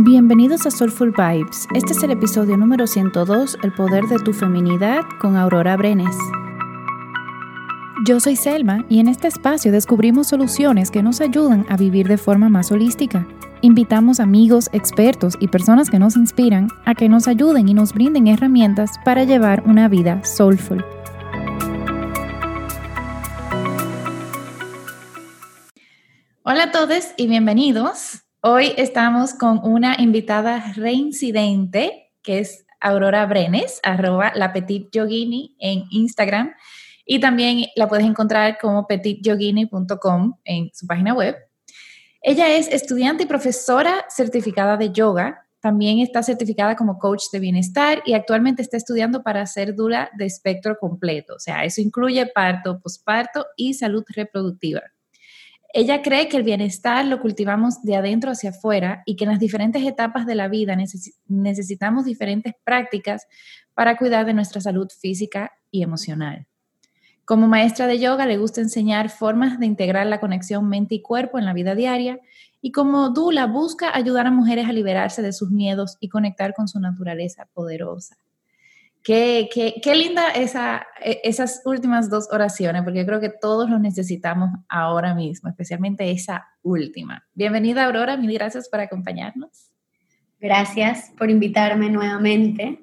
Bienvenidos a Soulful Vibes. Este es el episodio número 102, El poder de tu feminidad, con Aurora Brenes. Yo soy Selma y en este espacio descubrimos soluciones que nos ayudan a vivir de forma más holística. Invitamos amigos, expertos y personas que nos inspiran a que nos ayuden y nos brinden herramientas para llevar una vida soulful. Hola a todos y bienvenidos. Hoy estamos con una invitada reincidente, que es Aurora Brenes, arroba la Petit Yogini en Instagram. Y también la puedes encontrar como petityogini.com en su página web. Ella es estudiante y profesora certificada de yoga. También está certificada como coach de bienestar y actualmente está estudiando para ser dura de espectro completo. O sea, eso incluye parto, posparto y salud reproductiva. Ella cree que el bienestar lo cultivamos de adentro hacia afuera y que en las diferentes etapas de la vida necesitamos diferentes prácticas para cuidar de nuestra salud física y emocional. Como maestra de yoga le gusta enseñar formas de integrar la conexión mente y cuerpo en la vida diaria y como Dula busca ayudar a mujeres a liberarse de sus miedos y conectar con su naturaleza poderosa. Qué, qué, linda esa, e, esas últimas dos oraciones, porque yo creo que todos los necesitamos ahora mismo, especialmente esa última. Bienvenida, Aurora, mil gracias por acompañarnos. Gracias por invitarme nuevamente.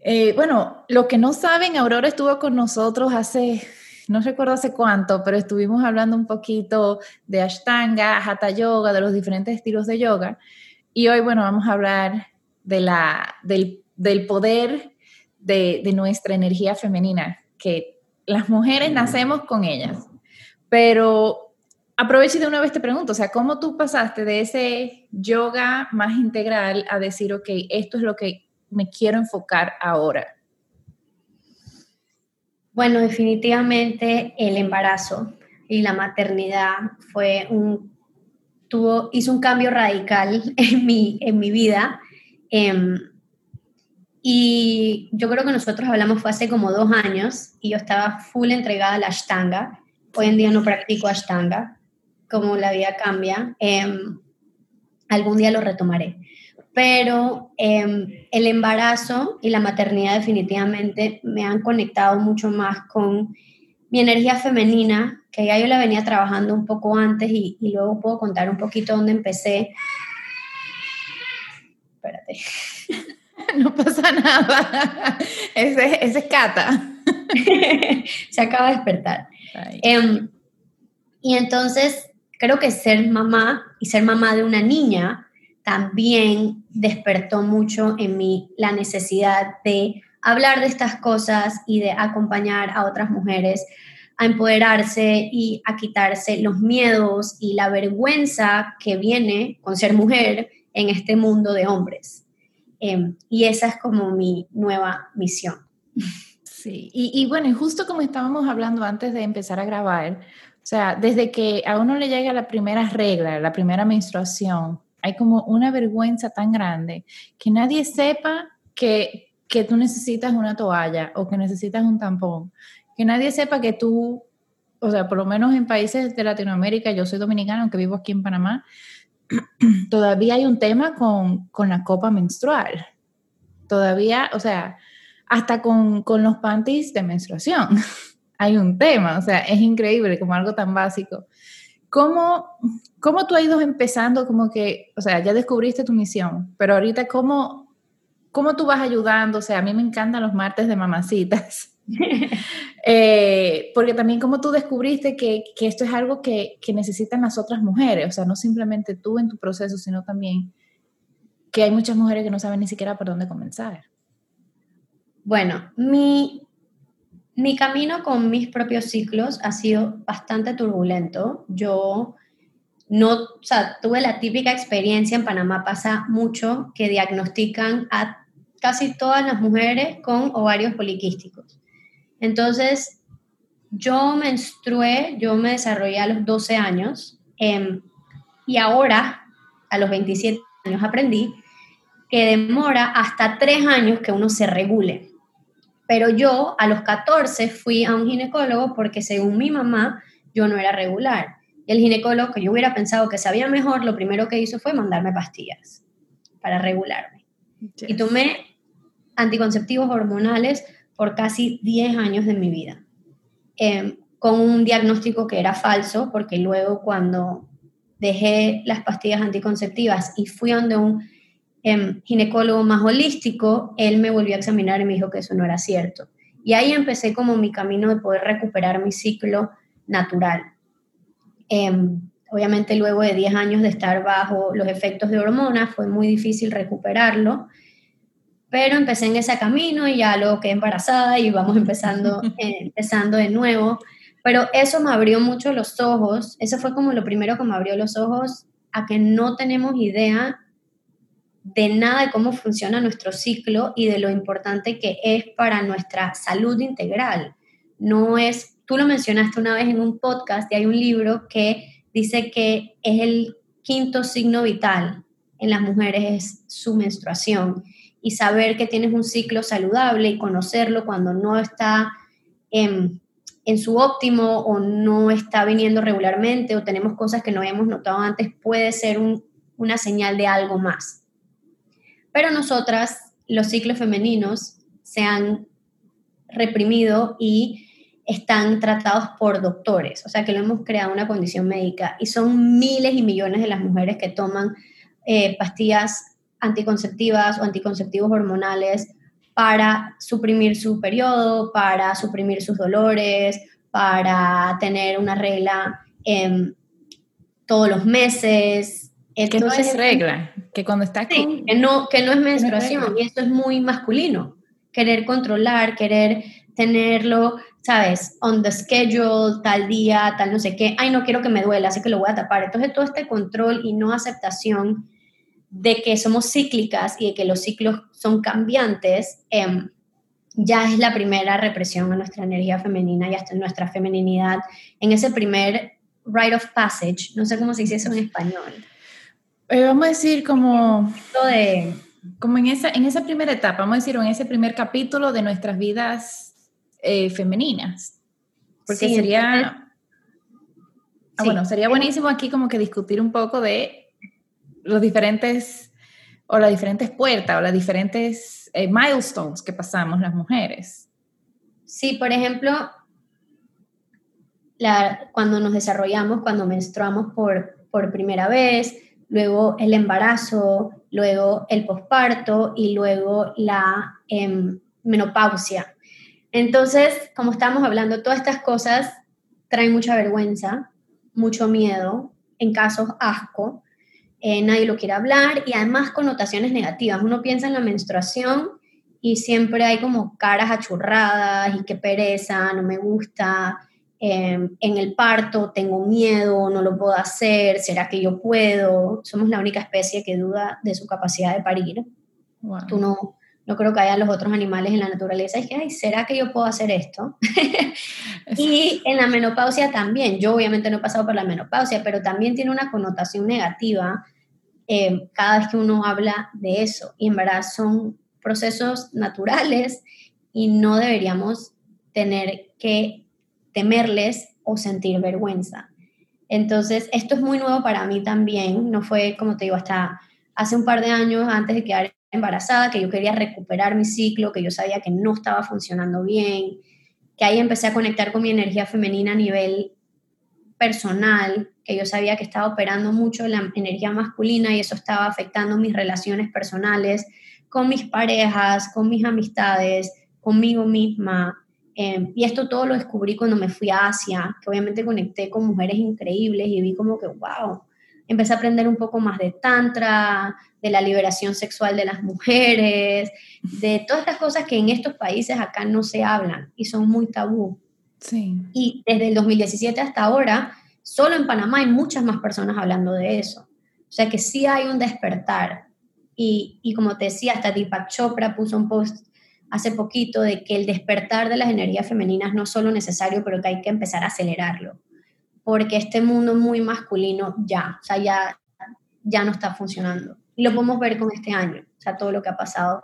Eh, bueno, lo que no saben, Aurora estuvo con nosotros hace, no recuerdo hace cuánto, pero estuvimos hablando un poquito de Ashtanga, Hatha Yoga, de los diferentes estilos de yoga. Y hoy, bueno, vamos a hablar de la, del, del poder de, nuestra energía femenina, que las mujeres nacemos con ellas. Pero aprovecho y de una vez te pregunto, o sea, ¿cómo tú pasaste de ese yoga más integral a decir, ok, esto es lo que me quiero enfocar ahora? Bueno, definitivamente el embarazo y la maternidad fue un, tuvo, hizo un cambio radical en mi, en mi vida. Em, y yo creo que nosotros hablamos fue hace como dos años y yo estaba full entregada a la Ashtanga. Hoy en día no practico Ashtanga, como la vida cambia. Em, algún día lo retomaré. Pero em, el embarazo y la maternidad definitivamente me han conectado mucho más con mi energía femenina, que ya yo la venía trabajando un poco antes y, y luego puedo contar un poquito dónde empecé. Espérate. no pasa nada. Ese, ese es Cata. Se acaba de despertar. Em, y entonces, creo que ser mamá y ser mamá de una niña también despertó mucho en mí la necesidad de hablar de estas cosas y de acompañar a otras mujeres a empoderarse y a quitarse los miedos y la vergüenza que viene con ser mujer en este mundo de hombres. Em, y esa es como mi nueva misión. Sí, y, y, bueno, y justo como estábamos hablando antes de empezar a grabar, o sea, desde que a uno le llega la primera regla, la primera menstruación, hay como una vergüenza tan grande que nadie sepa que, que tú necesitas una toalla o que necesitas un tampón, que nadie sepa que tú, o sea, por lo menos en países de Latinoamérica, yo soy dominicana, aunque vivo aquí en Panamá, todavía hay un tema con, la copa menstrual. Todavía, o sea, hasta con, los panties de menstruación hay un tema. O sea, es increíble como algo tan básico. ¿Cómo, ¿Cómo tú has ido empezando como que, o sea, ya descubriste tu misión, pero ahorita cómo, cómo tú vas ayudando? O sea, a mí me encantan los martes de mamacitas. Eh, porque también como tú descubriste que, esto es algo que, necesitan las otras mujeres, o sea, no simplemente tú en tu proceso, sino también que hay muchas mujeres que no saben ni siquiera por dónde comenzar. Bueno, mi, mi camino con mis propios ciclos ha sido bastante turbulento. Yo no, o sea, tuve la típica experiencia en Panamá, pasa mucho que diagnostican a casi todas las mujeres con ovarios poliquísticos. Entonces, yo menstrué, yo me desarrollé a los 12 años em, y ahora, a los 27 años, aprendí que demora hasta 3 años que uno se regule. Pero yo a los 14 fui a un ginecólogo porque según mi mamá yo no era regular. Y el ginecólogo, que yo hubiera pensado que sabía mejor, lo primero que hizo fue mandarme pastillas. para regularme. Y tomé anticonceptivos hormonales por casi 10 años de mi vida, em, con un diagnóstico que era falso, porque luego cuando dejé las pastillas anticonceptivas y fui donde un em, ginecólogo más holístico, él me volvió a examinar y me dijo que eso no era cierto. Y ahí empecé como mi camino de poder recuperar mi ciclo natural. Em, obviamente luego de 10 años de estar bajo los efectos de hormonas fue muy difícil recuperarlo, pero empecé en ese camino y ya luego quedé embarazada y vamos empezando, eh, empezando de nuevo. Pero eso me abrió mucho los ojos, eso fue como lo primero que me abrió los ojos a que no tenemos idea de nada de cómo funciona nuestro ciclo y de lo importante que es para nuestra salud integral. No es, tú lo mencionaste una vez en un podcast y hay un libro que dice que es el quinto signo vital en las mujeres es su menstruación y saber que tienes un ciclo saludable y conocerlo cuando no está en, en su óptimo o no está viniendo regularmente o tenemos cosas que no habíamos notado antes puede ser una señal de algo más. Pero nosotras, los ciclos femeninos, se han reprimido y están tratados por doctores, o sea que lo hemos creado una condición médica y son miles y millones de las mujeres que toman eh, pastillas anticonceptivas o anticonceptivos hormonales para suprimir su periodo, para suprimir sus dolores, para tener una regla todos los meses. que no es regla, que cuando está sí, que, no, que no es menstruación y esto es muy masculino. Querer controlar, querer tenerlo, ¿sabes? On the schedule, tal día, tal no sé qué. Ay, no quiero que me duela, así que lo voy a tapar. Entonces todo este control y no aceptación de que somos cíclicas y de que los ciclos son cambiantes, em, ya es la primera represión a nuestra energía femenina y hasta nuestra femeninidad en ese primer rite of passage, no sé cómo se dice eso en español. Eh, vamos a decir como, de, como en, esa, en esa primera etapa, vamos a decir, en ese primer capítulo de nuestras vidas eh, femeninas. Porque sería... Ah, bueno, sería buenísimo aquí como que discutir un poco de los diferentes, o las diferentes puertas, o las diferentes eh, milestones que pasamos las mujeres. Sí, por ejemplo, la, cuando nos desarrollamos, cuando menstruamos por, por primera vez, luego el embarazo, luego el posparto y luego la em, menopausia. Entonces, como estamos hablando, todas estas cosas traen mucha vergüenza, mucho miedo, en casos asco, eh, nadie lo quiere hablar y además connotaciones negativas. Uno piensa en la menstruación y siempre hay como caras achurradas y qué pereza, no me gusta. Em, en el parto tengo miedo, no lo puedo hacer, ¿será que yo puedo? Somos la única especie que duda de su capacidad de parir. Tú no, no creo que haya los otros animales en la naturaleza. Es que, ay, ¿será que yo puedo hacer esto? y en la menopausia también. Yo obviamente no he pasado por la menopausia, pero también tiene una connotación negativa eh, cada vez que uno habla de eso. Y en verdad son procesos naturales y no deberíamos tener que temerles o sentir vergüenza. Entonces, esto es muy nuevo para mí también. No fue, como te digo, hasta hace un par de años antes de quedar embarazada, que yo quería recuperar mi ciclo, que yo sabía que no estaba funcionando bien, que ahí empecé a conectar con mi energía femenina a nivel personal, que yo sabía que estaba operando mucho la energía masculina y eso estaba afectando mis relaciones personales con mis parejas, con mis amistades, conmigo misma. Em, y esto todo lo descubrí cuando me fui a Asia, que obviamente conecté con mujeres increíbles y vi como que, wow, empecé a aprender un poco más de tantra, de la liberación sexual de las mujeres, de todas estas cosas que en estos países acá no se hablan y son muy tabú. Sí. Y desde el 2017 hasta ahora, solo en Panamá hay muchas más personas hablando de eso. O sea que sí hay un despertar. Y, y como te decía, hasta Deepak Chopra puso un post hace poquito de que el despertar de las energías femeninas no es solo necesario, pero que hay que empezar a acelerarlo porque este mundo muy masculino ya, o sea, ya, ya no está funcionando. Y lo podemos ver con este año, o sea, todo lo que ha pasado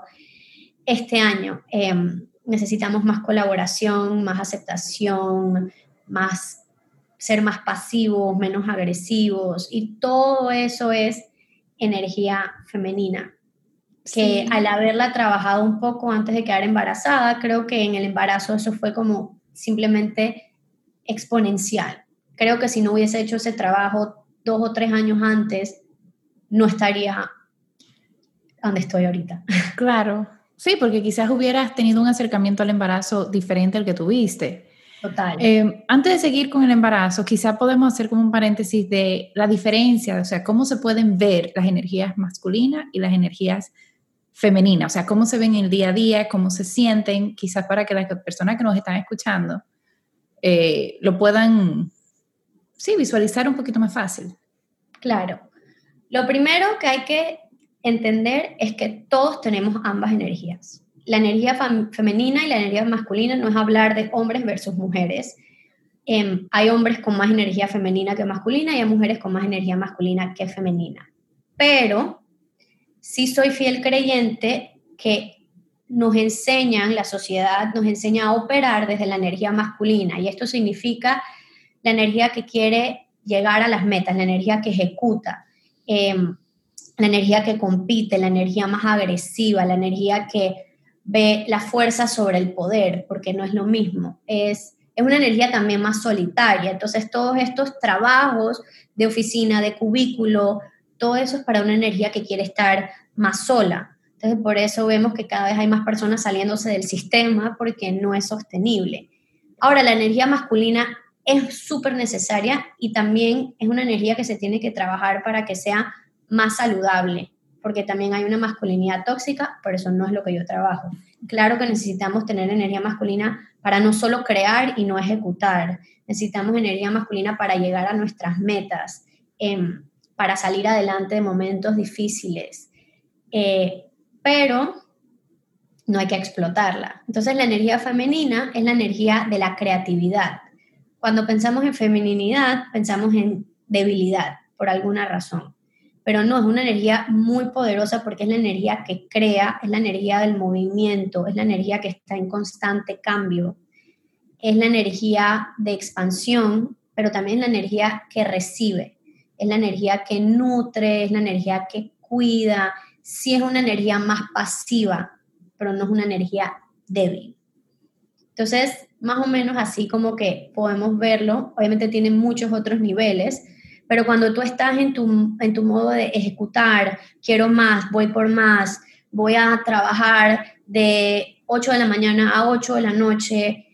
este año. Em, necesitamos más colaboración, más aceptación, más ser más pasivos, menos agresivos y todo eso es energía femenina. que al haberla trabajado un poco antes de quedar embarazada, creo que en el embarazo eso fue como simplemente exponencial. Creo que si no hubiese hecho ese trabajo dos o tres años antes, no estaría donde estoy ahorita. Claro, sí, porque quizás hubieras tenido un acercamiento al embarazo diferente al que tuviste. Total. Eh, antes de seguir con el embarazo, quizás podemos hacer como un paréntesis de la diferencia, o sea, cómo se pueden ver las energías masculinas y las energías femeninas, o sea, cómo se ven en el día a día, cómo se sienten, quizás para que las personas que nos están escuchando eh, lo puedan, sí, visualizar un poquito más fácil. Claro. Lo primero que hay que entender es que todos tenemos ambas energías. La energía femenina y la energía masculina no es hablar de hombres versus mujeres. Em, hay hombres con más energía femenina que masculina y hay mujeres con más energía masculina que femenina. Pero sí soy fiel creyente que nos enseñan, la sociedad nos enseña a operar desde la energía masculina y esto significa la energía que quiere llegar a las metas, la energía que ejecuta. Em, la energía que compite, la energía más agresiva, la energía que ve la fuerza sobre el poder, porque no es lo mismo. Es, es una energía también más solitaria. Entonces, todos estos trabajos de oficina, de cubículo, todo eso es para una energía que quiere estar más sola. Entonces, por eso vemos que cada vez hay más personas saliéndose del sistema porque no es sostenible. Ahora, la energía masculina es súper necesaria y también es una energía que se tiene que trabajar para que sea más saludable, porque también hay una masculinidad tóxica, por eso no es lo que yo trabajo. Claro que necesitamos tener energía masculina para no solo crear y no ejecutar, necesitamos energía masculina para llegar a nuestras metas, em, para salir adelante de momentos difíciles, eh, pero no hay que explotarla. Entonces la energía femenina es la energía de la creatividad. Cuando pensamos en feminidad, pensamos en debilidad, por alguna razón. Pero no, es una energía muy poderosa porque es la energía que crea, es la energía del movimiento, es la energía que está en constante cambio, es la energía de expansión, pero también la energía que recibe, es la energía que nutre, es la energía que cuida, sí es una energía más pasiva, pero no es una energía débil. Entonces, más o menos así como que podemos verlo, obviamente tiene muchos otros niveles, pero cuando tú estás en tu, en tu modo de ejecutar, quiero más, voy por más, voy a trabajar de 8 de la mañana a 8 de la noche,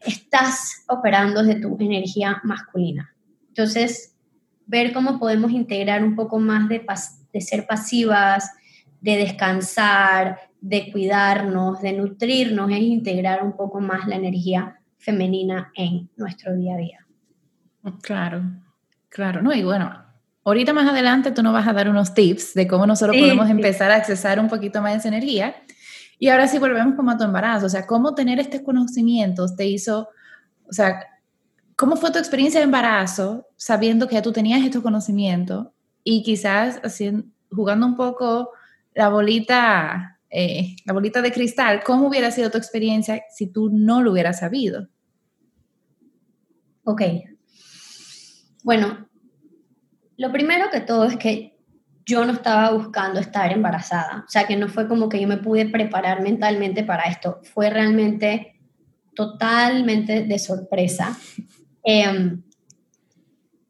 estás operando desde tu energía masculina. Entonces, ver cómo podemos integrar un poco más de, de ser pasivas, de descansar, de cuidarnos, de nutrirnos, es integrar un poco más la energía femenina en nuestro día a día. Claro, Claro, no, y bueno, ahorita más adelante tú nos vas a dar unos tips de cómo nosotros podemos empezar a accesar un poquito más de esa energía. Y ahora sí volvemos como a tu embarazo, o sea, cómo tener estos conocimientos te hizo, o sea, ¿cómo fue tu experiencia de embarazo sabiendo que ya tú tenías estos conocimientos y quizás haciendo, jugando un poco la bolita, eh, la bolita de cristal, ¿cómo hubiera sido tu experiencia si tú no lo hubieras sabido? Ok, bueno, lo primero que todo es que yo no estaba buscando estar embarazada, o sea que no fue como que yo me pude preparar mentalmente para esto, fue realmente totalmente de sorpresa. Em,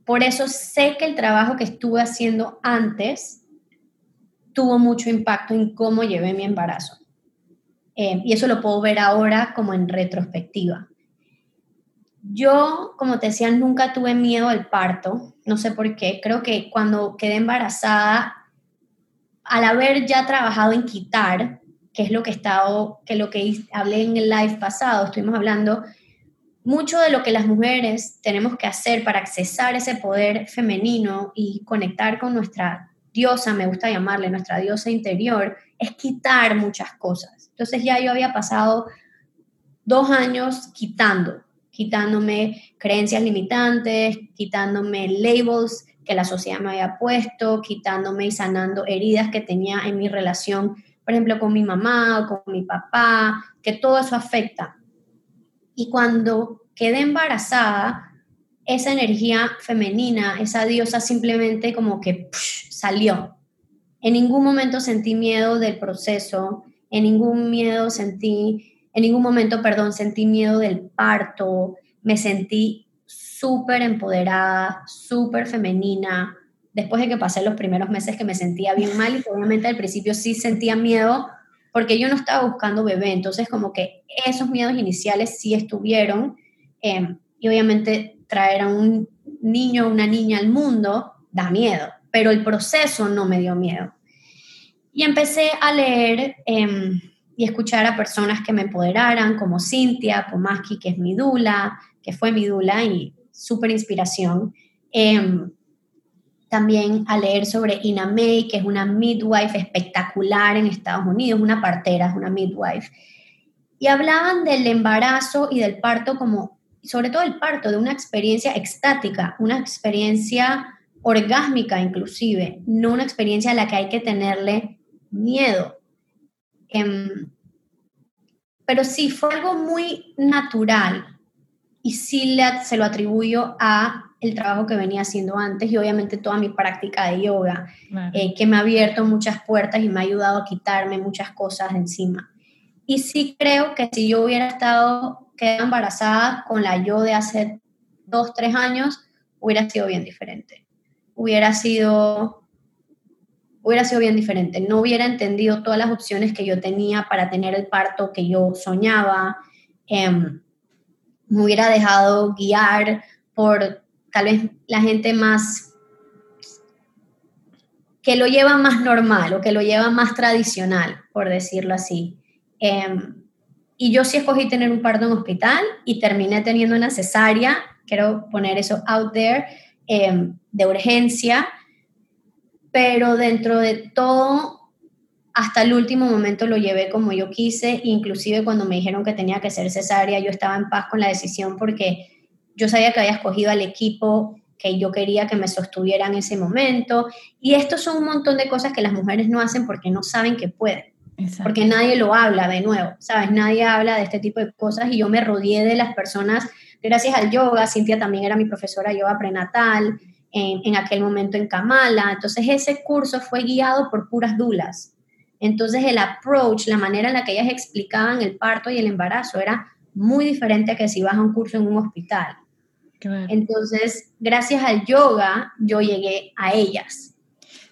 por eso sé que el trabajo que estuve haciendo antes tuvo mucho impacto en cómo llevé mi embarazo. Em, y eso lo puedo ver ahora como en retrospectiva. Yo, como te decía, nunca tuve miedo al parto, no sé por qué, creo que cuando quedé embarazada, al haber ya trabajado en quitar, que es lo que he estado, que lo que hablé en el live pasado, estuvimos hablando mucho de lo que las mujeres tenemos que hacer para accesar ese poder femenino y conectar con nuestra diosa, me gusta llamarle, nuestra diosa interior, es quitar muchas cosas. Entonces ya yo había pasado dos años quitando, quitándome creencias limitantes, quitándome labels que la sociedad me había puesto, quitándome y sanando heridas que tenía en mi relación, por ejemplo, con mi mamá o con mi papá, que todo eso afecta. Y cuando quedé embarazada, esa energía femenina, esa diosa simplemente como que salió. en ningún momento sentí miedo del proceso, en ningún miedo sentí, en ningún momento, perdón, sentí miedo del parto, me sentí súper empoderada, súper femenina, después de que pasé los primeros meses que me sentía bien mal y obviamente al principio sí sentía miedo porque yo no estaba buscando bebé, entonces como que esos miedos iniciales sí estuvieron em, y obviamente traer a un niño o una niña al mundo da miedo, pero el proceso no me dio miedo. Y empecé a leer em, y escuchar a personas que me empoderaran, como Cintia Pomaski, que es mi dula, que fue mi dula y súper inspiración. Em, también a leer sobre Ina May, que es una midwife espectacular en Estados Unidos, una partera, es una midwife. Y hablaban del embarazo y del parto como, sobre todo el parto, de una experiencia extática, una experiencia orgásmica inclusive, no una experiencia a la que hay que tenerle miedo. Em, pero sí, fue algo muy natural y sí le, se lo atribuyo a el trabajo que venía haciendo antes y obviamente toda mi práctica de yoga, eh, que me ha abierto muchas puertas y me ha ayudado a quitarme muchas cosas de encima. Y sí creo que si yo hubiera estado quedado embarazada con la yo de hace dos, tres años, hubiera sido bien diferente. Hubiera sido, hubiera sido bien diferente. No hubiera entendido todas las opciones que yo tenía para tener el parto que yo soñaba. Em, me hubiera dejado guiar por tal vez la gente más que lo lleva más normal o que lo lleva más tradicional, por decirlo así. Em, y yo sí escogí tener un parto en hospital y terminé teniendo una cesárea, quiero poner eso out there, em, de urgencia, pero dentro de todo, hasta el último momento lo llevé como yo quise, inclusive cuando me dijeron que tenía que ser cesárea, yo estaba en paz con la decisión porque yo sabía que había escogido al equipo que yo quería que me sostuviera en ese momento. Y estos son un montón de cosas que las mujeres no hacen porque no saben que pueden. Porque nadie lo habla de nuevo, ¿sabes? Nadie habla de este tipo de cosas y yo me rodeé de las personas gracias al yoga. Cintia también era mi profesora de yoga prenatal en, en aquel momento en Kamala. Entonces ese curso fue guiado por puras dulas. Entonces el approach, la manera en la que ellas explicaban el parto y el embarazo era muy diferente a que si vas a un curso en un hospital. Entonces, gracias al yoga, yo llegué a ellas.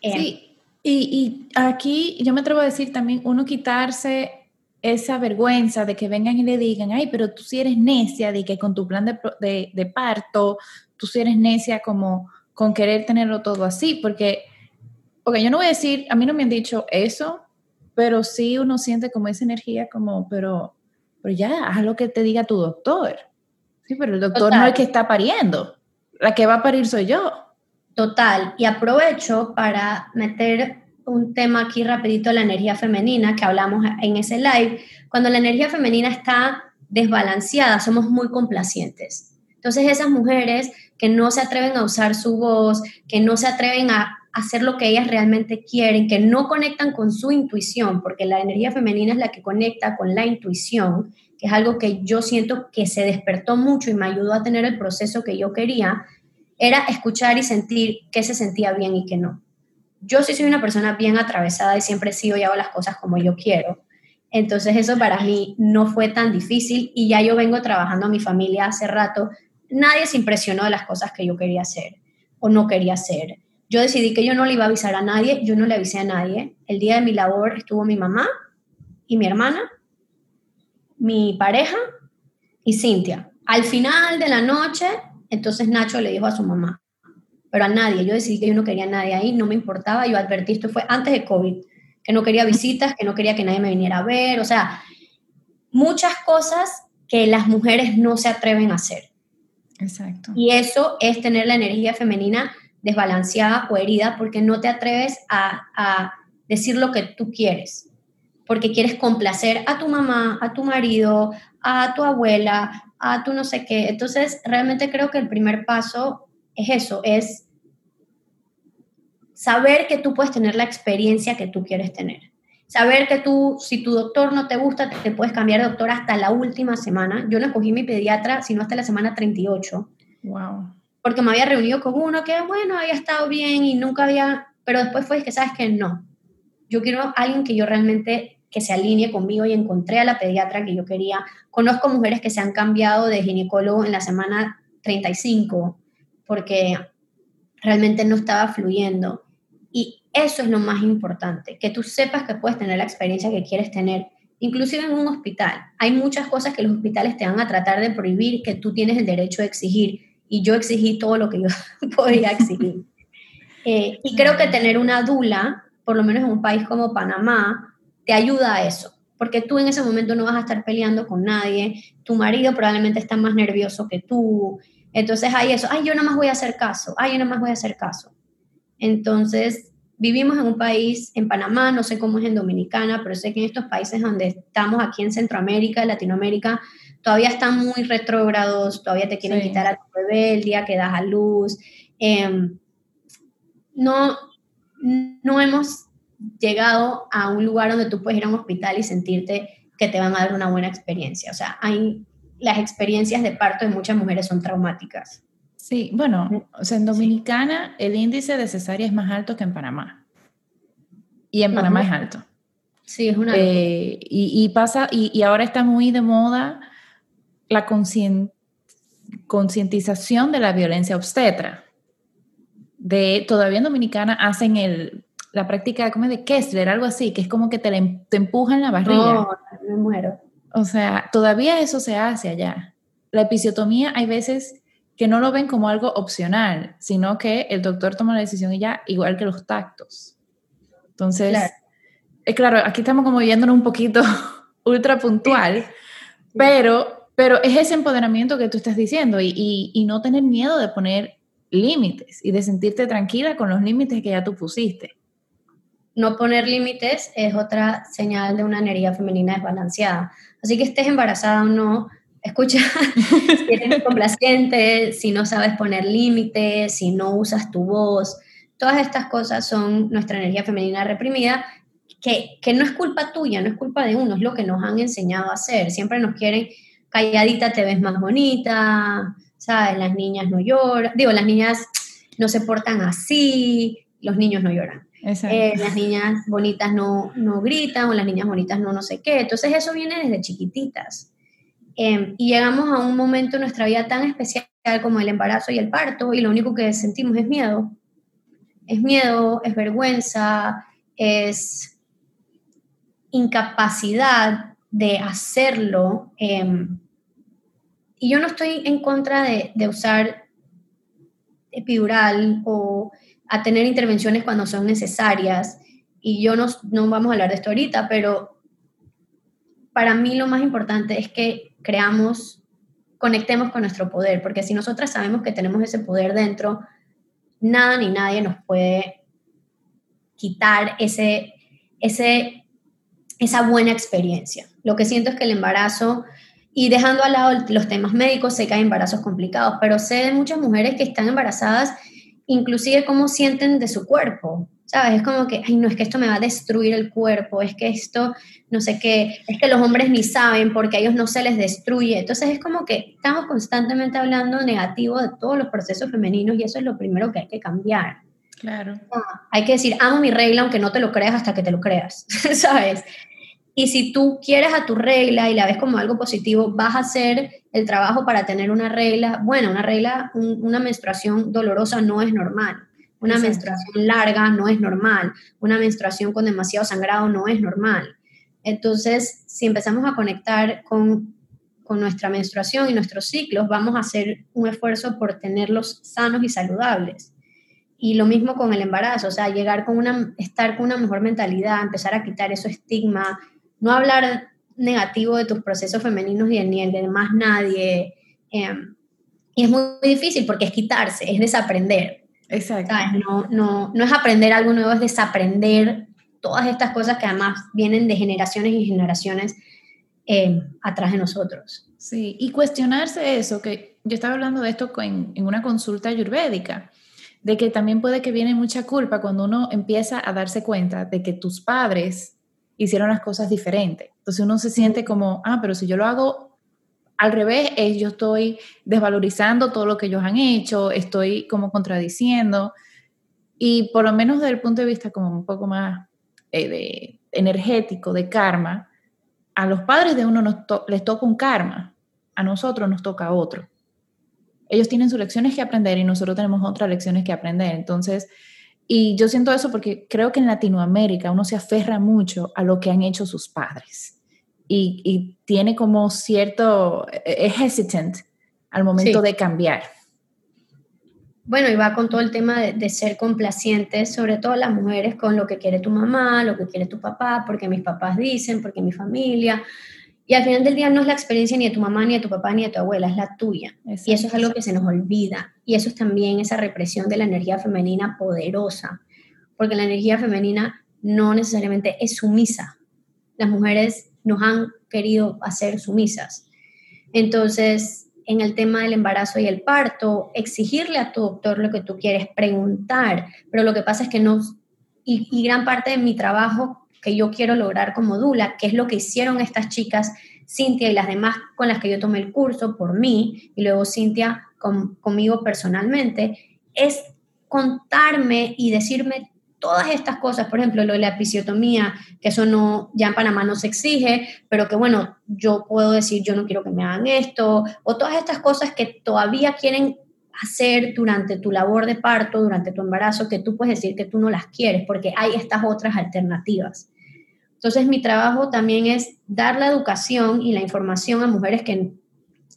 Eh, sí, y, aquí yo me atrevo a decir también, uno quitarse esa vergüenza de que vengan y le digan, ay, pero tú sí eres necia, de que con tu plan de, de, parto, tú sí eres necia como con querer tenerlo todo así, porque, porque yo no voy a decir, a mí no me han dicho eso, pero sí uno siente como esa energía como, pero, pero ya, haz lo que te diga tu doctor. Sí, pero el doctor no es el que está pariendo. La que va a parir soy yo. Total. Y aprovecho para meter un tema aquí rapidito, la energía femenina, que hablamos en ese live. Cuando la energía femenina está desbalanceada, somos muy complacientes. Entonces esas mujeres que no se atreven a usar su voz, que no se atreven a hacer lo que ellas realmente quieren, que no conectan con su intuición, porque la energía femenina es la que conecta con la intuición, que es algo que yo siento que se despertó mucho y me ayudó a tener el proceso que yo quería, era escuchar y sentir qué se sentía bien y qué no. Yo sí soy una persona bien atravesada y siempre sigo y hago las cosas como yo quiero. Entonces eso para mí no fue tan difícil y ya yo vengo trabajando a mi familia hace rato. Nadie se impresionó de las cosas que yo quería hacer o no quería hacer. Yo decidí que yo no le iba a avisar a nadie, yo no le avisé a nadie. El día de mi labor estuvo mi mamá y mi hermana mi pareja y Cintia. Al final de la noche, entonces Nacho le dijo a su mamá, pero a nadie, yo decidí que yo no quería a nadie ahí, no me importaba, yo advertí, esto fue antes de COVID, que no quería visitas, que no quería que nadie me viniera a ver, o sea, muchas cosas que las mujeres no se atreven a hacer. Exacto. Y eso es tener la energía femenina desbalanceada o herida porque no te atreves a, a decir lo que tú quieres porque quieres complacer a tu mamá, a tu marido, a tu abuela, a tu no sé qué. Entonces, realmente creo que el primer paso es eso, es saber que tú puedes tener la experiencia que tú quieres tener. Saber que tú, si tu doctor no te gusta, te puedes cambiar de doctor hasta la última semana. Yo no escogí mi pediatra, sino hasta la semana 38. Wow. Porque me había reunido con uno que, bueno, había estado bien y nunca había, pero después fue que, ¿sabes que No, yo quiero alguien que yo realmente que se alinee conmigo y encontré a la pediatra que yo quería. Conozco mujeres que se han cambiado de ginecólogo en la semana 35 porque realmente no estaba fluyendo. Y eso es lo más importante, que tú sepas que puedes tener la experiencia que quieres tener, inclusive en un hospital. Hay muchas cosas que los hospitales te van a tratar de prohibir que tú tienes el derecho de exigir. Y yo exigí todo lo que yo podía exigir. Eh, y creo que tener una dula, por lo menos en un país como Panamá, te ayuda a eso, porque tú en ese momento no vas a estar peleando con nadie, tu marido probablemente está más nervioso que tú, entonces hay eso, ay, yo nada más voy a hacer caso, ay, yo nada más voy a hacer caso. Entonces, vivimos en un país, en Panamá, no sé cómo es en Dominicana, pero sé que en estos países donde estamos, aquí en Centroamérica, Latinoamérica, todavía están muy retrógrados, todavía te quieren quitar a tu bebé el día que das a luz. Em, no, no hemos llegado a un lugar donde tú puedes ir a un hospital y sentirte que te van a dar una buena experiencia. O sea, hay, las experiencias de parto de muchas mujeres son traumáticas. Sí, bueno, o sea, en Dominicana el índice de cesárea es más alto que en Panamá. Y en Panamá es alto. Sí, es una... Eh, y, pasa, y, ahora está muy de moda la concientización de la violencia obstetra. De, todavía en Dominicana hacen el, la práctica como de Kessler, algo así, que es como que te, te empujan la barriga. No, me muero. O sea, todavía eso se hace allá. La episiotomía hay veces que no lo ven como algo opcional, sino que el doctor toma la decisión y ya, igual que los tactos. Entonces, claro, eh, claro aquí estamos como viéndonos un poquito ultra puntual, pero, pero es ese empoderamiento que tú estás diciendo y, y, y no tener miedo de poner límites y de sentirte tranquila con los límites que ya tú pusiste no poner límites es otra señal de una energía femenina desbalanceada. Así que estés embarazada o no, escucha, si eres complaciente, si no sabes poner límites, si no usas tu voz, todas estas cosas son nuestra energía femenina reprimida, que, que no es culpa tuya, no es culpa de uno, es lo que nos han enseñado a hacer. Siempre nos quieren, calladita te ves más bonita, ¿sabes? Las niñas no lloran, digo, las niñas no se portan así, los niños no lloran. Eh, las niñas bonitas no, no gritan o las niñas bonitas no no sé qué. Entonces eso viene desde chiquititas. Em, y llegamos a un momento en nuestra vida tan especial como el embarazo y el parto y lo único que sentimos es miedo. Es miedo, es vergüenza, es incapacidad de hacerlo. Em, y yo no estoy en contra de, de usar epidural o a tener intervenciones cuando son necesarias. Y yo no, no vamos a hablar de esto ahorita, pero para mí lo más importante es que creamos, conectemos con nuestro poder, porque si nosotras sabemos que tenemos ese poder dentro, nada ni nadie nos puede quitar ese, ese, esa buena experiencia. Lo que siento es que el embarazo, y dejando al lado los temas médicos, sé que hay embarazos complicados, pero sé de muchas mujeres que están embarazadas inclusive cómo sienten de su cuerpo, ¿sabes? Es como que, ay, no, es que esto me va a destruir el cuerpo, es que esto, no sé qué, es que los hombres ni saben porque a ellos no se les destruye. Entonces es como que estamos constantemente hablando negativo de todos los procesos femeninos y eso es lo primero que hay que cambiar. Claro. Ah, hay que decir, amo mi regla aunque no te lo creas hasta que te lo creas, ¿sabes? Y si tú quieres a tu regla y la ves como algo positivo, vas a hacer el trabajo para tener una regla. Bueno, una regla, una menstruación dolorosa no es normal. Una menstruación larga no es normal. Una menstruación con demasiado sangrado no es normal. Entonces, si empezamos a conectar con, con nuestra menstruación y nuestros ciclos, vamos a hacer un esfuerzo por tenerlos sanos y saludables. Y lo mismo con el embarazo, o sea, llegar con una, estar con una mejor mentalidad, empezar a quitar eso estigma, no hablar negativo de tus procesos femeninos ni, ni el de más nadie. Em, y es muy, difícil porque es quitarse, es desaprender. Exacto. No, no, no es aprender algo nuevo, es desaprender todas estas cosas que además vienen de generaciones y generaciones em, atrás de nosotros. Sí, y cuestionarse eso, que yo estaba hablando de esto en, en una consulta ayurvédica, de que también puede que viene mucha culpa cuando uno empieza a darse cuenta de que tus padres hicieron las cosas diferentes. Entonces uno se siente como, ah, pero si yo lo hago al revés, es, yo estoy desvalorizando todo lo que ellos han hecho, estoy como contradiciendo. Y por lo menos desde el punto de vista como un poco más eh, de energético, de karma, a los padres de uno les toca un karma, a nosotros nos toca otro. Ellos tienen sus lecciones que aprender y nosotros tenemos otras lecciones que aprender. Entonces, y yo siento eso porque creo que en Latinoamérica uno se aferra mucho a lo que han hecho sus padres y, tiene como cierto, es hesitant al momento de cambiar. Bueno, y va con todo el tema de, de, ser complacientes, sobre todo las mujeres, con lo que quiere tu mamá, lo que quiere tu papá, porque mis papás dicen, porque mi familia. Y al final del día no es la experiencia ni de tu mamá, ni de tu papá, ni de tu abuela, es la tuya. Y eso es algo que se nos olvida. Y eso es también esa represión de la energía femenina poderosa. Porque la energía femenina no necesariamente es sumisa. Las mujeres nos han querido hacer sumisas. Entonces, en el tema del embarazo y el parto, exigirle a tu doctor lo que tú quieres, preguntar. Pero lo que pasa es que no... Y, gran parte de mi trabajo que yo quiero lograr como Dula, que es lo que hicieron estas chicas, Cintia y las demás con las que yo tomé el curso por mí, y luego Cintia conmigo personalmente, es contarme y decirme todas estas cosas, por ejemplo, lo de la episiotomía, que eso no, ya en Panamá no se exige, pero que bueno, yo puedo decir, yo no quiero que me hagan esto, o todas estas cosas que todavía quieren hacer durante tu labor de parto, durante tu embarazo, que tú puedes decir que tú no las quieres, porque hay estas otras alternativas. Entonces, mi trabajo también es dar la educación y la información a mujeres que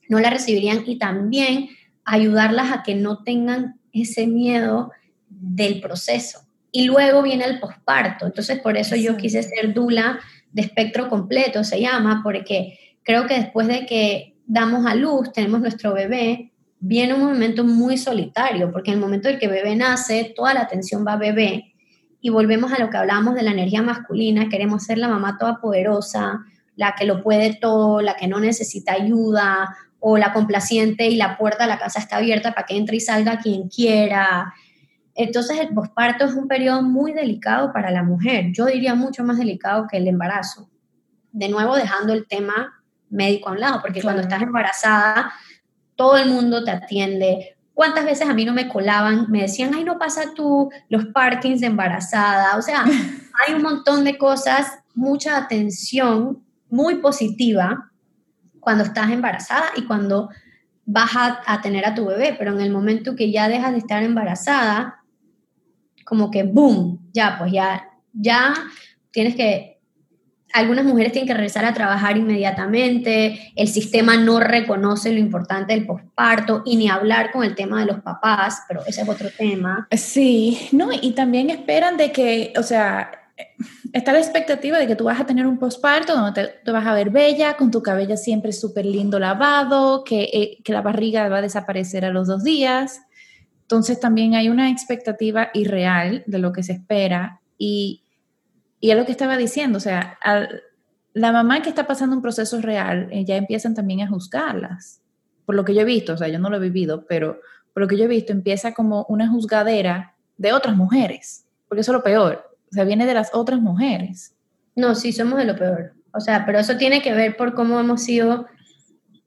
no la recibirían y también ayudarlas a que no tengan ese miedo del proceso. Y luego viene el posparto. Entonces, por eso yo quise ser dula de espectro completo, se llama, porque creo que después de que damos a luz, tenemos nuestro bebé, viene un momento muy solitario, porque en el momento en que bebé nace, toda la atención va a bebé. Y volvemos a lo que hablábamos de la energía masculina, queremos ser la mamá toda poderosa, la que lo puede todo, la que no necesita ayuda, o la complaciente y la puerta de la casa está abierta para que entre y salga quien quiera. Entonces el posparto es un periodo muy delicado para la mujer, yo diría mucho más delicado que el embarazo. De nuevo dejando el tema médico a un lado, porque cuando estás embarazada todo el mundo te atiende. ¿Cuántas veces a mí no me colaban? Me decían, ay, no pasa tú los parkings de embarazada. O sea, hay un montón de cosas, mucha atención muy positiva cuando estás embarazada y cuando vas a, tener a tu bebé, pero en el momento que ya dejas de estar embarazada, como que boom, ya, pues ya, ya tienes que algunas mujeres tienen que regresar a trabajar inmediatamente, el sistema no reconoce lo importante del posparto y ni hablar con el tema de los papás, pero ese es otro tema. Sí, no, y también esperan de que, o sea, está la expectativa de que tú vas a tener un posparto donde te, vas a ver bella, con tu cabello siempre súper lindo lavado, que, eh, que la barriga va a desaparecer a los dos días. Entonces también hay una expectativa irreal de lo que se espera y y es lo que estaba diciendo, o sea, la mamá que está pasando un proceso real, eh, ya empiezan también a juzgarlas. Por lo que yo he visto, o sea, yo no lo he vivido, pero por lo que yo he visto, empieza como una juzgadera de otras mujeres, porque eso es lo peor, o sea, viene de las otras mujeres. No, sí, somos de lo peor. O sea, pero eso tiene que ver por cómo hemos sido,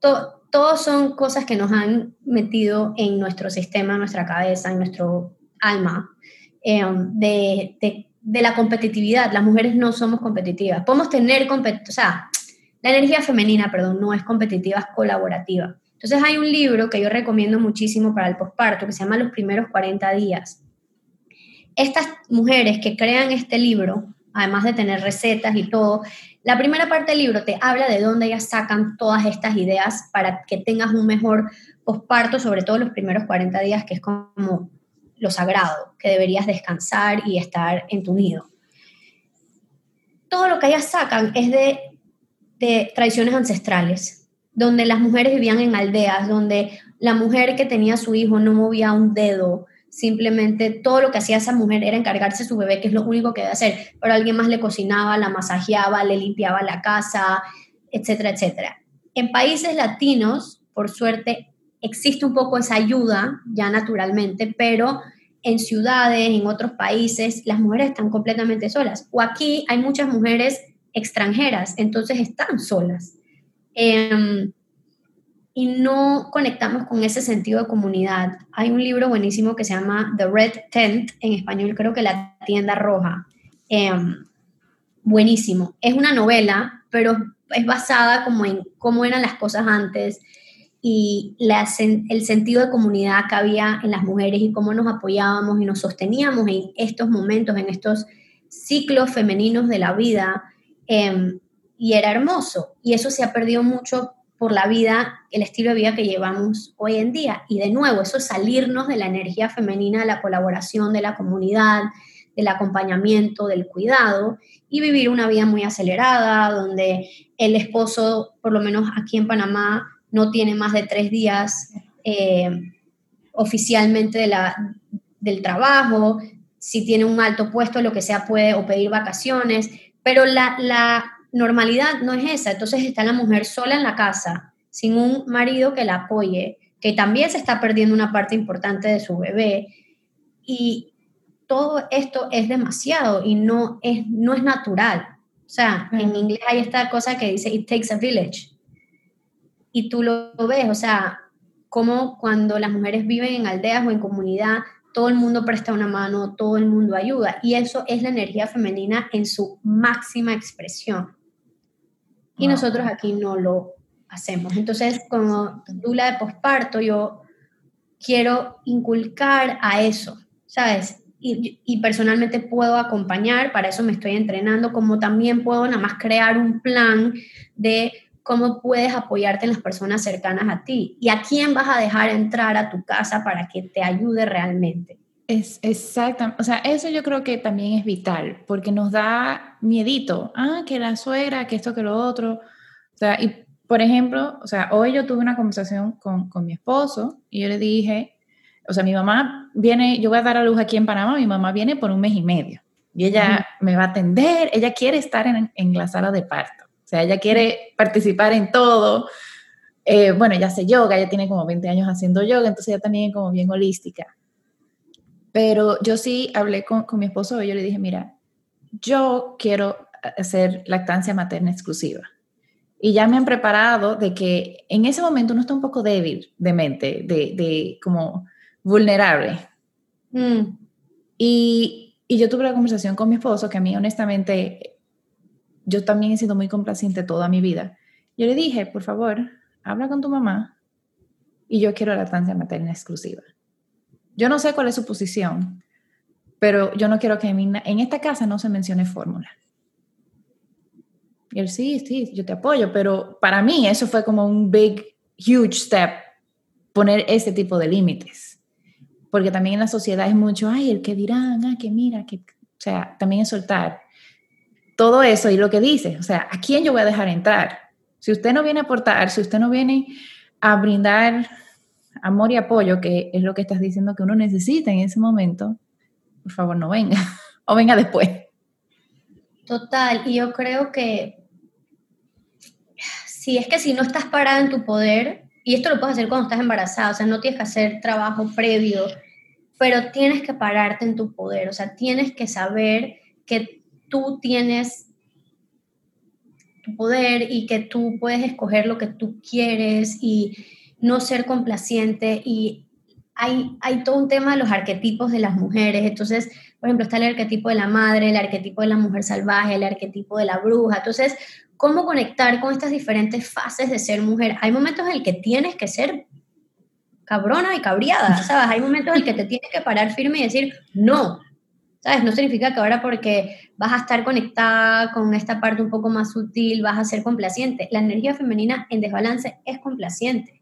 to, todos son cosas que nos han metido en nuestro sistema, en nuestra cabeza, en nuestro alma, eh, de de la competitividad. Las mujeres no somos competitivas. Podemos tener, o sea, la energía femenina, perdón, no es competitiva, es colaborativa. Entonces hay un libro que yo recomiendo muchísimo para el posparto que se llama Los primeros 40 días. Estas mujeres que crean este libro, además de tener recetas y todo, la primera parte del libro te habla de dónde ellas sacan todas estas ideas para que tengas un mejor posparto, sobre todo los primeros 40 días, que es como lo sagrado, que deberías descansar y estar en tu nido. Todo lo que ellas sacan es de, de tradiciones ancestrales, donde las mujeres vivían en aldeas, donde la mujer que tenía su hijo no movía un dedo, simplemente todo lo que hacía esa mujer era encargarse de su bebé, que es lo único que debe hacer, pero alguien más le cocinaba, la masajeaba, le limpiaba la casa, etcétera, etcétera. En países latinos, por suerte, existe un poco esa ayuda ya naturalmente, pero en ciudades, en otros países, las mujeres están completamente solas. O aquí hay muchas mujeres extranjeras, entonces están solas. Em, y no conectamos con ese sentido de comunidad. Hay un libro buenísimo que se llama The Red Tent, en español creo que la tienda roja, em, buenísimo. Es una novela, pero es basada como en cómo eran las cosas antes y el sentido de comunidad que había en las mujeres y cómo nos apoyábamos y nos sosteníamos en estos momentos, en estos ciclos femeninos de la vida. Em, y era hermoso. Y eso se ha perdido mucho por la vida, el estilo de vida que llevamos hoy en día. Y de nuevo, eso es salirnos de la energía femenina, de la colaboración, de la comunidad, del acompañamiento, del cuidado y vivir una vida muy acelerada, donde el esposo, por lo menos aquí en Panamá, no tiene más de tres días eh, oficialmente de la, del trabajo, si tiene un alto puesto, lo que sea, puede o pedir vacaciones, pero la, la normalidad no es esa, entonces está la mujer sola en la casa, sin un marido que la apoye, que también se está perdiendo una parte importante de su bebé, y todo esto es demasiado y no es, no es natural. O sea, en inglés hay esta cosa que dice, it takes a village y tú lo ves, o sea, como cuando las mujeres viven en aldeas o en comunidad, todo el mundo presta una mano, todo el mundo ayuda. Y eso es la energía femenina en su máxima expresión. Y nosotros aquí no lo hacemos. Entonces, como dula de posparto, yo quiero inculcar a eso, ¿sabes? Y, y, personalmente puedo acompañar, para eso me estoy entrenando, como también puedo nada más crear un plan de cómo puedes apoyarte en las personas cercanas a ti y a quién vas a dejar entrar a tu casa para que te ayude realmente. Es exacto, o sea, eso yo creo que también es vital, porque nos da miedito, ah, que la suegra, que esto, que lo otro, o sea, y por ejemplo, o sea, hoy yo tuve una conversación con, con mi esposo y yo le dije, o sea, mi mamá viene, yo voy a dar a luz aquí en Panamá, mi mamá viene por un mes y medio y ella me va a atender, ella quiere estar en, en la sala de parto. O sea, ella quiere participar en todo. Eh, bueno, ella hace yoga, ella tiene como 20 años haciendo yoga, entonces ella también es como bien holística. Pero yo sí hablé con, con mi esposo y yo le dije, mira, yo quiero hacer lactancia materna exclusiva. Y ya me han preparado de que en ese momento uno está un poco débil de mente, de, de como vulnerable. Mm. Y, y, yo tuve la conversación con mi esposo, que a mí honestamente yo también he sido muy complaciente toda mi vida. Yo le dije, por favor, habla con tu mamá y yo quiero lactancia materna exclusiva. Yo no sé cuál es su posición, pero yo no quiero que en esta casa no se mencione fórmula. Y él, sí, sí, yo te apoyo, pero para mí eso fue como un big, huge step, poner ese tipo de límites. Porque también en la sociedad es mucho, ay, el que dirán, ah, que mira, que, o sea, también es soltar todo eso y lo que dice, o sea, ¿a quién yo voy a dejar entrar? Si usted no viene a aportar, si usted no viene a brindar amor y apoyo, que es lo que estás diciendo que uno necesita en ese momento, por favor no venga o venga después. Total, y yo creo que si es que si no estás parada en tu poder, y esto lo puedes hacer cuando estás embarazada, o sea, no tienes que hacer trabajo previo, pero tienes que pararte en tu poder, o sea, tienes que saber que tú tienes tu poder y que tú puedes escoger lo que tú quieres y no ser complaciente y hay, hay todo un tema de los arquetipos de las mujeres, entonces, por ejemplo, está el arquetipo de la madre, el arquetipo de la mujer salvaje, el arquetipo de la bruja, entonces, ¿cómo conectar con estas diferentes fases de ser mujer? Hay momentos en el que tienes que ser cabrona y cabriada, ¿sabes? Hay momentos en el que te tienes que parar firme y decir, no, ¿sabes? No significa que ahora porque vas a estar conectada con esta parte un poco más sutil, vas a ser complaciente. La energía femenina en desbalance es complaciente.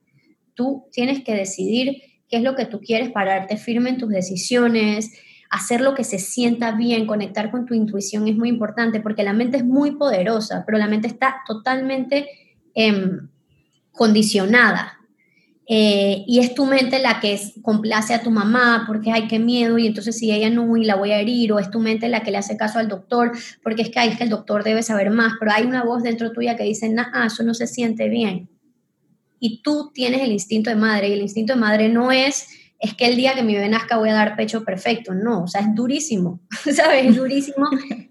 Tú tienes que decidir qué es lo que tú quieres, pararte firme en tus decisiones, hacer lo que se sienta bien, conectar con tu intuición es muy importante porque la mente es muy poderosa, pero la mente está totalmente em, condicionada eh, y es tu mente la que complace a tu mamá porque, ay, qué miedo, y entonces si ella no, y la voy a herir, o es tu mente la que le hace caso al doctor, porque es que, ay, es que el doctor debe saber más, pero hay una voz dentro tuya que dice, nah, eso no se siente bien. Y tú tienes el instinto de madre, y el instinto de madre no es, es que el día que mi bebé nazca voy a dar pecho perfecto, no, o sea, es durísimo, ¿sabes? Es durísimo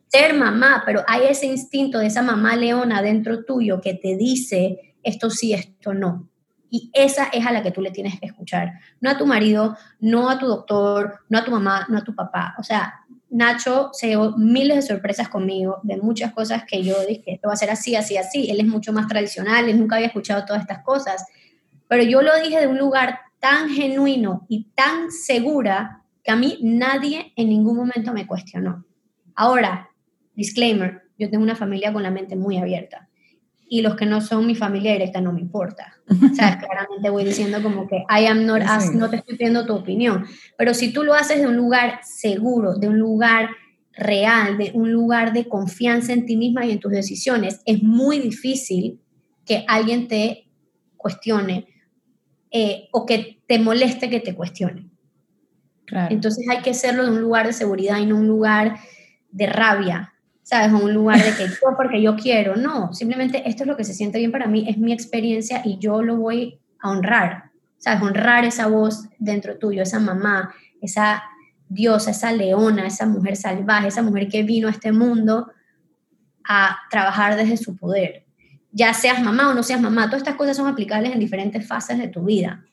ser mamá, pero hay ese instinto de esa mamá leona dentro tuyo que te dice, esto sí, esto no y esa es a la que tú le tienes que escuchar. No a tu marido, no a tu doctor, no a tu mamá, no a tu papá. O sea, Nacho se dio miles de sorpresas conmigo, de muchas cosas que yo dije, esto va a ser así, así, así. Él es mucho más tradicional, él nunca había escuchado todas estas cosas. Pero yo lo dije de un lugar tan genuino y tan segura que a mí nadie en ningún momento me cuestionó. Ahora, disclaimer, yo tengo una familia con la mente muy abierta y los que no son mi familia directa no me importa. O sea, claramente voy diciendo como que I am not as, no te estoy pidiendo tu opinión. Pero si tú lo haces de un lugar seguro, de un lugar real, de un lugar de confianza en ti misma y en tus decisiones, es muy difícil que alguien te cuestione eh, o que te moleste que te cuestione. Entonces hay que hacerlo de un lugar de seguridad y no un lugar de rabia, ¿sabes? un lugar de que yo porque yo quiero. No, simplemente esto es lo que se siente bien para mí, es mi experiencia y yo lo voy a honrar, ¿sabes? Honrar esa voz dentro tuyo, esa mamá, esa diosa, esa leona, esa mujer salvaje, esa mujer que vino a este mundo a trabajar desde su poder. Ya seas mamá o no seas mamá, todas estas cosas son aplicables en diferentes fases de tu vida.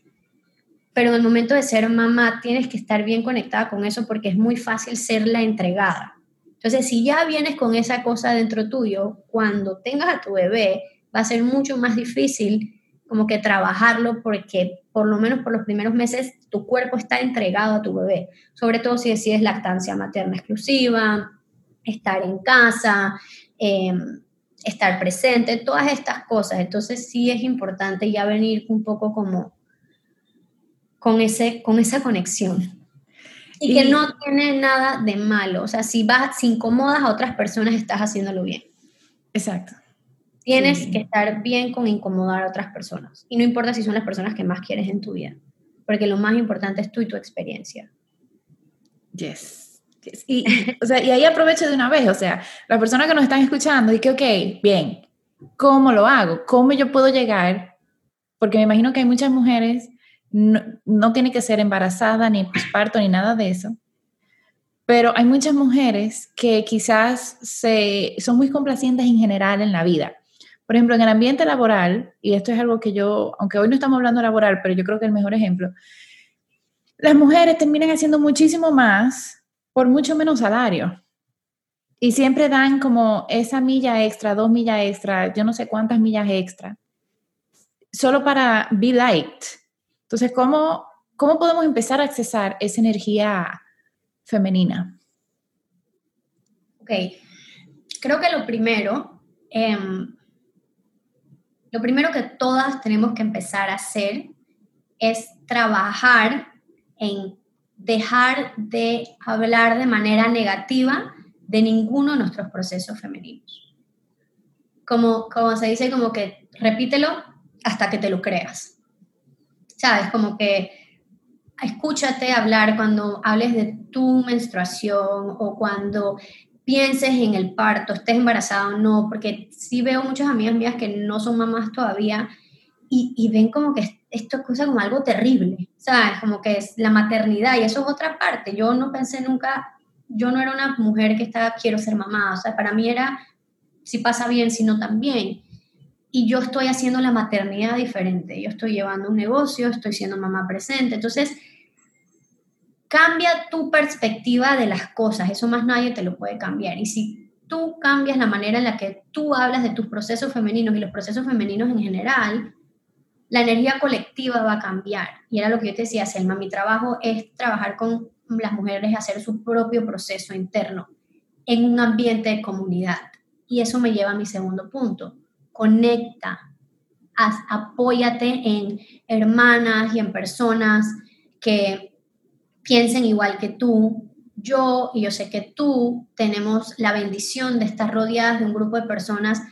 Pero en el momento de ser mamá tienes que estar bien conectada con eso porque es muy fácil ser la entregada entonces, si ya vienes con esa cosa dentro tuyo, cuando tengas a tu bebé, va a ser mucho más difícil como que trabajarlo porque por lo menos por los primeros meses tu cuerpo está entregado a tu bebé, sobre todo si decides lactancia materna exclusiva, estar en casa, em, estar presente, todas estas cosas. Entonces sí es importante ya venir un poco como con, ese, con esa conexión. Y, que no tiene nada de malo. O sea, si vas, si incomodas a otras personas, estás haciéndolo bien. Exacto. Tienes que estar bien con incomodar a otras personas. Y no importa si son las personas que más quieres en tu vida. Porque lo más importante es tú y tu experiencia. Yes. Y, o sea, y ahí aprovecho de una vez. O sea, las personas que nos están escuchando, y que, ok, bien, ¿cómo lo hago? ¿Cómo yo puedo llegar? Porque me imagino que hay muchas mujeres no, tiene que ser embarazada, ni parto, ni nada de eso. Pero hay muchas mujeres que quizás se, son muy complacientes en general en la vida. Por ejemplo, en el ambiente laboral, y esto es algo que yo, aunque hoy no estamos hablando laboral, pero yo creo que el mejor ejemplo, las mujeres terminan haciendo muchísimo más por mucho menos salario. Y siempre dan como esa milla extra, dos millas extra, yo no sé cuántas millas extra, solo para be liked, entonces, ¿cómo, cómo podemos empezar a accesar esa energía femenina? Ok, creo que lo primero, em, lo primero que todas tenemos que empezar a hacer es trabajar en dejar de hablar de manera negativa de ninguno de nuestros procesos femeninos. Como, como se dice, como que repítelo hasta que te lo creas. ¿Sabes? Como que escúchate hablar cuando hables de tu menstruación o cuando pienses en el parto, estés embarazada o no, porque sí veo muchas amigas mías que no son mamás todavía y, ven como que esto es cosa como algo terrible, ¿sabes? Como que es la maternidad y eso es otra parte. Yo no pensé nunca, yo no era una mujer que estaba, quiero ser mamá, o sea, para mí era si pasa bien, si no también y yo estoy haciendo la maternidad diferente. Yo estoy llevando un negocio, estoy siendo mamá presente. Entonces, cambia tu perspectiva de las cosas. Eso más nadie te lo puede cambiar. Y si tú cambias la manera en la que tú hablas de tus procesos femeninos y los procesos femeninos en general, la energía colectiva va a cambiar. Y era lo que yo te decía, Selma, mi trabajo es trabajar con las mujeres, hacer su propio proceso interno en un ambiente de comunidad. Y eso me lleva a mi segundo punto conecta, apóyate en hermanas y en personas que piensen igual que tú. Yo y yo sé que tú tenemos la bendición de estar rodeadas de un grupo de personas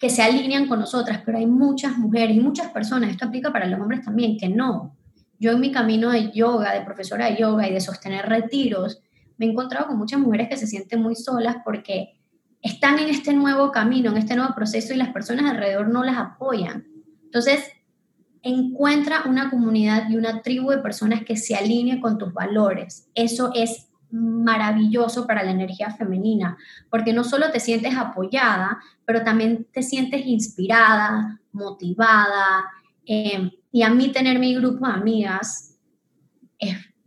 que se alinean con nosotras, pero hay muchas mujeres y muchas personas, esto aplica para los hombres también, que no. Yo en mi camino de yoga, de profesora de yoga y de sostener retiros, me he encontrado con muchas mujeres que se sienten muy solas porque están en este nuevo camino, en este nuevo proceso y las personas alrededor no las apoyan. Entonces, encuentra una comunidad y una tribu de personas que se alineen con tus valores. Eso es maravilloso para la energía femenina, porque no solo te sientes apoyada, pero también te sientes inspirada, motivada. Eh, y a mí tener mi grupo de amigas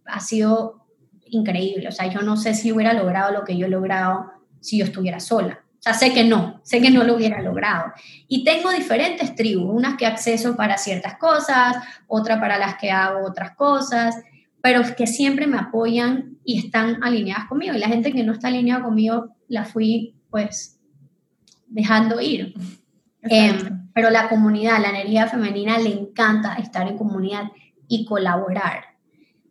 ha sido increíble. O sea, yo no sé si hubiera logrado lo que yo he logrado si yo estuviera sola. O sea, sé que no, sé que no lo hubiera logrado. Y tengo diferentes tribus, unas que acceso para ciertas cosas, otra para las que hago otras cosas, pero que siempre me apoyan y están alineadas conmigo. Y la gente que no está alineada conmigo, la fui pues dejando ir. Em, pero la comunidad, la energía femenina, le encanta estar en comunidad y colaborar.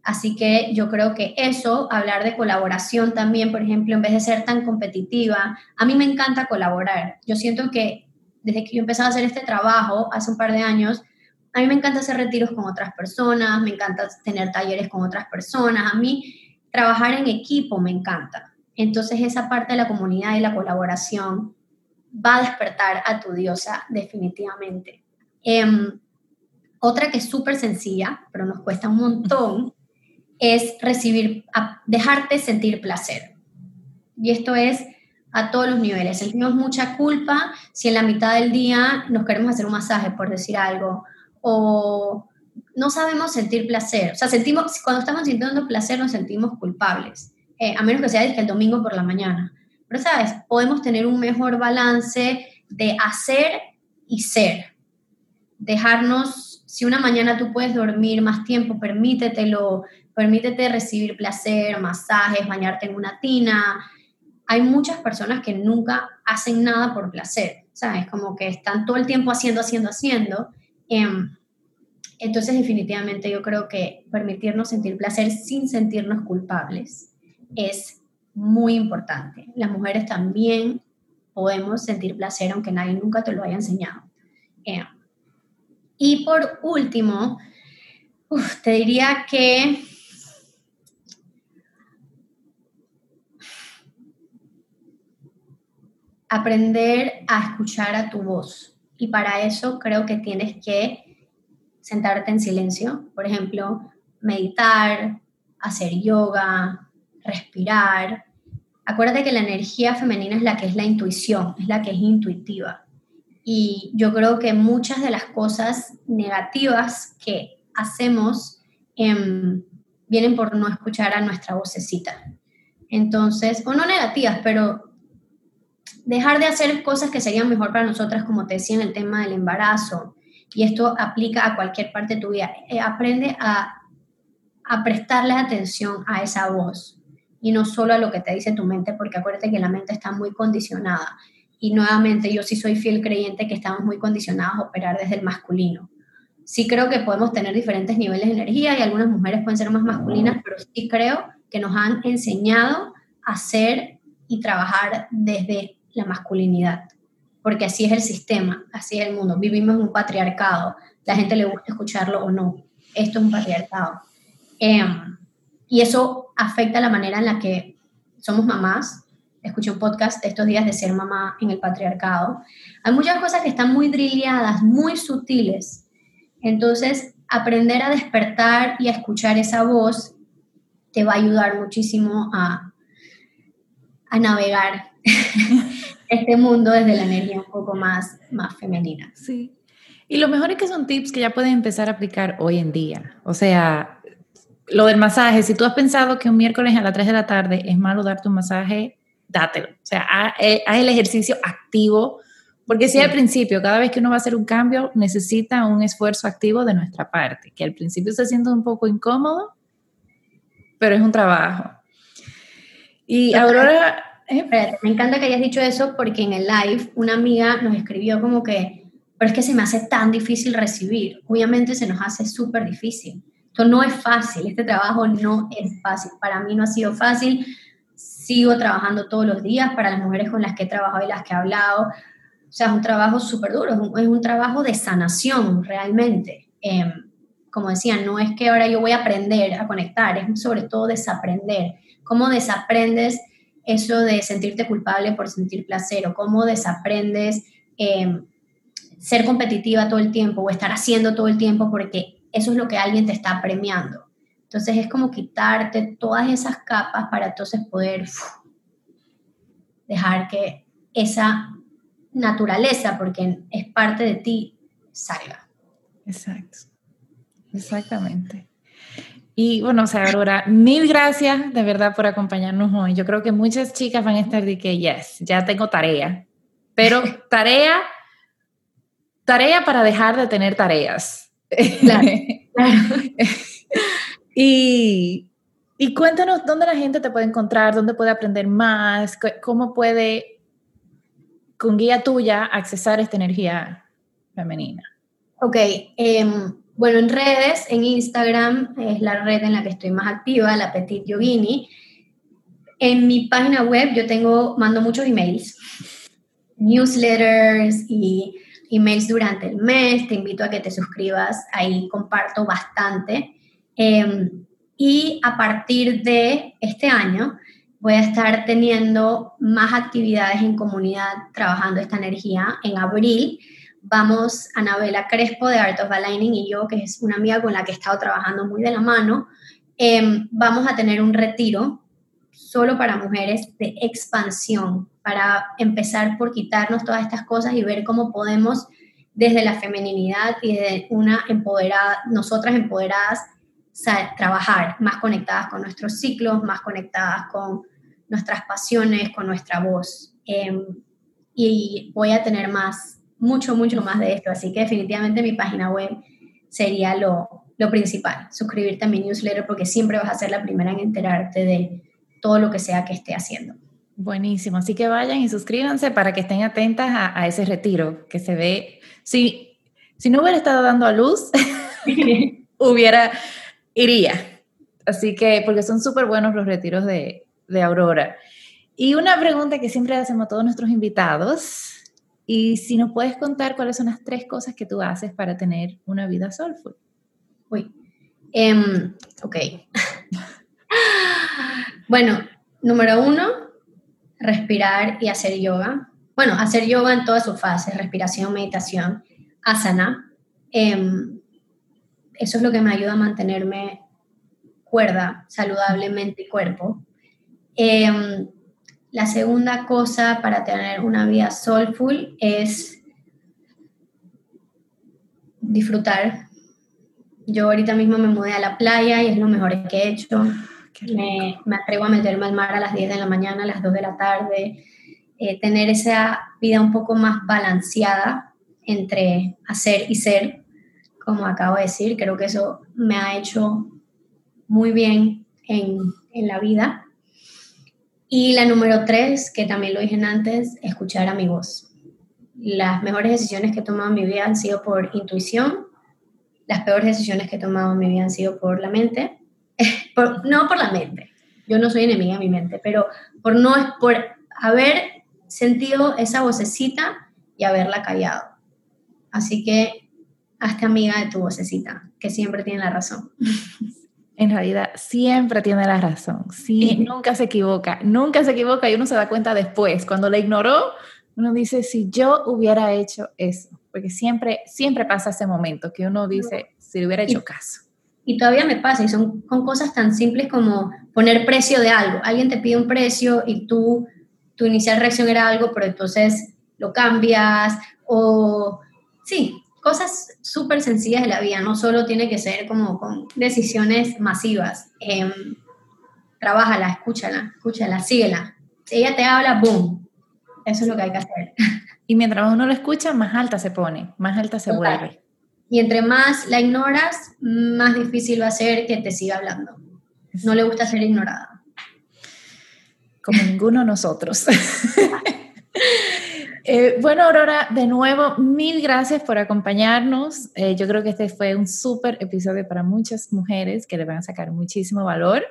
Así que yo creo que eso, hablar de colaboración también, por ejemplo, en vez de ser tan competitiva, a mí me encanta colaborar. Yo siento que desde que yo empecé a hacer este trabajo hace un par de años, a mí me encanta hacer retiros con otras personas, me encanta tener talleres con otras personas, a mí trabajar en equipo me encanta. Entonces esa parte de la comunidad y la colaboración va a despertar a tu diosa definitivamente. Em, otra que es súper sencilla, pero nos cuesta un montón, es recibir, dejarte sentir placer. Y esto es a todos los niveles. Sentimos mucha culpa si en la mitad del día nos queremos hacer un masaje, por decir algo, o no sabemos sentir placer. O sea, sentimos, cuando estamos sintiendo placer nos sentimos culpables, eh, a menos que sea el domingo por la mañana. Pero, ¿sabes? Podemos tener un mejor balance de hacer y ser. Dejarnos, si una mañana tú puedes dormir más tiempo, permítetelo, permítete recibir placer, masajes, bañarte en una tina. Hay muchas personas que nunca hacen nada por placer, ¿sabes? Como que están todo el tiempo haciendo, haciendo, haciendo. Em, entonces, definitivamente yo creo que permitirnos sentir placer sin sentirnos culpables es muy importante. Las mujeres también podemos sentir placer aunque nadie nunca te lo haya enseñado. Em, y por último, te diría que aprender a escuchar a tu voz. Y para eso creo que tienes que sentarte en silencio, por ejemplo, meditar, hacer yoga, respirar. Acuérdate que la energía femenina es la que es la intuición, es la que es intuitiva. Y yo creo que muchas de las cosas negativas que hacemos em, vienen por no escuchar a nuestra vocecita. Entonces, o no negativas, pero dejar de hacer cosas que serían mejor para nosotras, como te decía en el tema del embarazo, y esto aplica a cualquier parte de tu vida. Eh, aprende a, prestarle atención a esa voz y no solo a lo que te dice tu mente, porque acuérdate que la mente está muy condicionada. Y nuevamente, yo sí soy fiel creyente que estamos muy condicionados a operar desde el masculino. Sí creo que podemos tener diferentes niveles de energía y algunas mujeres pueden ser más masculinas, pero sí creo que nos han enseñado a ser y trabajar desde la masculinidad, porque así es el sistema, así es el mundo. Vivimos en un patriarcado, la gente le gusta escucharlo o no. Esto es un patriarcado. Em, y eso afecta la manera en la que somos mamás. Escuché un podcast estos días de ser mamá en el patriarcado. Hay muchas cosas que están muy drilleadas, muy sutiles. Entonces, aprender a despertar y a escuchar esa voz te va a ayudar muchísimo a, a navegar este mundo desde la energía un poco más, más femenina. Sí. Y lo mejor es que son tips que ya pueden empezar a aplicar hoy en día. O sea, lo del masaje, si tú has pensado que un miércoles a las 3 de la tarde es malo darte un masaje, dátelo. O sea, eh, haz, el ejercicio activo, porque si al principio, cada vez que uno va a hacer un cambio, necesita un esfuerzo activo de nuestra parte, que al principio se siente un poco incómodo, pero es un trabajo. Y Aurora, me encanta que hayas dicho eso porque en el live una amiga nos escribió como que, pero es que se me hace tan difícil recibir. Obviamente se nos hace súper difícil. Esto no es fácil, este trabajo no es fácil. Para mí no ha sido fácil. Sigo trabajando todos los días para las mujeres con las que he trabajado y las que he hablado. O sea, es un trabajo súper duro, es un, trabajo de sanación realmente. Em, como decía, no es que ahora yo voy a aprender a conectar, es sobre todo desaprender. ¿Cómo desaprendes? Eso de sentirte culpable por sentir placer o cómo desaprendes em, ser competitiva todo el tiempo o estar haciendo todo el tiempo porque eso es lo que alguien te está premiando. Entonces es como quitarte todas esas capas para entonces poder dejar que esa naturaleza, porque es parte de ti, salga. Exacto. Exactamente. Y bueno, o sea, Aurora, mil gracias de verdad por acompañarnos hoy. Yo creo que muchas chicas van a estar de que, yes, ya tengo tarea. Pero tarea, tarea para dejar de tener tareas. Claro, y, y cuéntanos dónde la gente te puede encontrar, dónde puede aprender más, cómo puede, con guía tuya, accesar esta energía femenina. Ok, em, bueno, en redes, en Instagram es la red en la que estoy más activa, la Petit Yogini. En mi página web yo tengo, mando muchos emails, newsletters y emails durante el mes. Te invito a que te suscribas, ahí comparto bastante. Em, y a partir de este año voy a estar teniendo más actividades en comunidad trabajando esta energía. En abril vamos Anabela Crespo de Art of Aligning y yo, que es una amiga con la que he estado trabajando muy de la mano, em, vamos a tener un retiro solo para mujeres de expansión, para empezar por quitarnos todas estas cosas y ver cómo podemos desde la femeninidad y de una empoderada, nosotras empoderadas, trabajar más conectadas con nuestros ciclos, más conectadas con nuestras pasiones, con nuestra voz. Em, y voy a tener más, mucho, mucho más de esto. Así que definitivamente mi página web sería lo, lo principal. Suscribirte a mi newsletter porque siempre vas a ser la primera en enterarte de todo lo que sea que esté haciendo. Buenísimo, así que vayan y suscríbanse para que estén atentas a, ese retiro que se ve. Si, si no hubiera estado dando a luz, hubiera iría. Así que, porque son súper buenos los retiros de, de Aurora. Y una pregunta que siempre hacemos a todos nuestros invitados, y si nos puedes contar cuáles son las tres cosas que tú haces para tener una vida soulful. Uy, um, ok. bueno, número uno, respirar y hacer yoga. Bueno, hacer yoga en todas sus fases, respiración, meditación, asana. Um, eso es lo que me ayuda a mantenerme cuerda, saludablemente cuerpo. Em, la segunda cosa para tener una vida soulful es disfrutar. Yo ahorita mismo me mudé a la playa y es lo mejor que he hecho. Me, me, atrevo a meterme al mar a las 10 de la mañana, a las 2 de la tarde. Eh, tener esa vida un poco más balanceada entre hacer y ser como acabo de decir, creo que eso me ha hecho muy bien en, en la vida. Y la número tres, que también lo dije antes, escuchar a mi voz. Las mejores decisiones que he tomado en mi vida han sido por intuición, las peores decisiones que he tomado en mi vida han sido por la mente, no por la mente, yo no soy enemiga de mi mente, pero por no por haber sentido esa vocecita y haberla callado. Así que hazte amiga de tu vocecita, que siempre tiene la razón. En realidad, siempre tiene la razón. Sí, nunca se equivoca, nunca se equivoca y uno se da cuenta después. Cuando la ignoró, uno dice, si yo hubiera hecho eso, porque siempre, siempre pasa ese momento que uno dice, si le hubiera hecho caso. Y todavía me pasa, y son con cosas tan simples como poner precio de algo. Alguien te pide un precio y tú, tu inicial reacción era algo, pero entonces lo cambias, o sí, cosas súper sencillas de la vida, no solo tiene que ser como con decisiones masivas. Eh, trabájala, escúchala, escúchala, síguela. Si ella te habla, ¡boom! Eso es lo que hay que hacer. Y mientras uno lo escucha, más alta se pone, más alta se vuelve. Y entre más la ignoras, más difícil va a ser que te siga hablando. No le gusta ser ignorada. Como ninguno de nosotros. Eh, bueno, Aurora, de nuevo, mil gracias por acompañarnos. Eh, yo creo que este fue un súper episodio para muchas mujeres que le van a sacar muchísimo valor.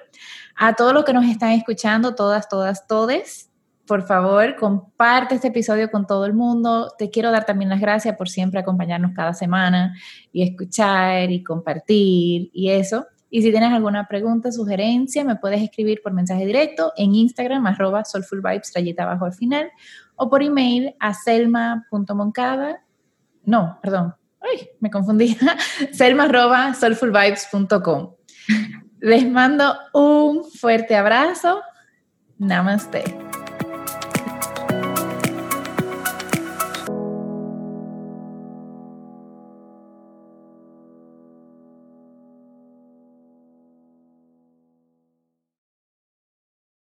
A todos los que nos están escuchando, todas, todas, todes, por favor, comparte este episodio con todo el mundo. Te quiero dar también las gracias por siempre acompañarnos cada semana y escuchar y compartir y eso. Y si tienes alguna pregunta, sugerencia, me puedes escribir por mensaje directo en Instagram, arroba soulfulvibes, rayita abajo al final, o por email a selma.moncada, no, perdón, ay, me confundí, selma.soulfulvibes.com. Les mando un fuerte abrazo. Namaste.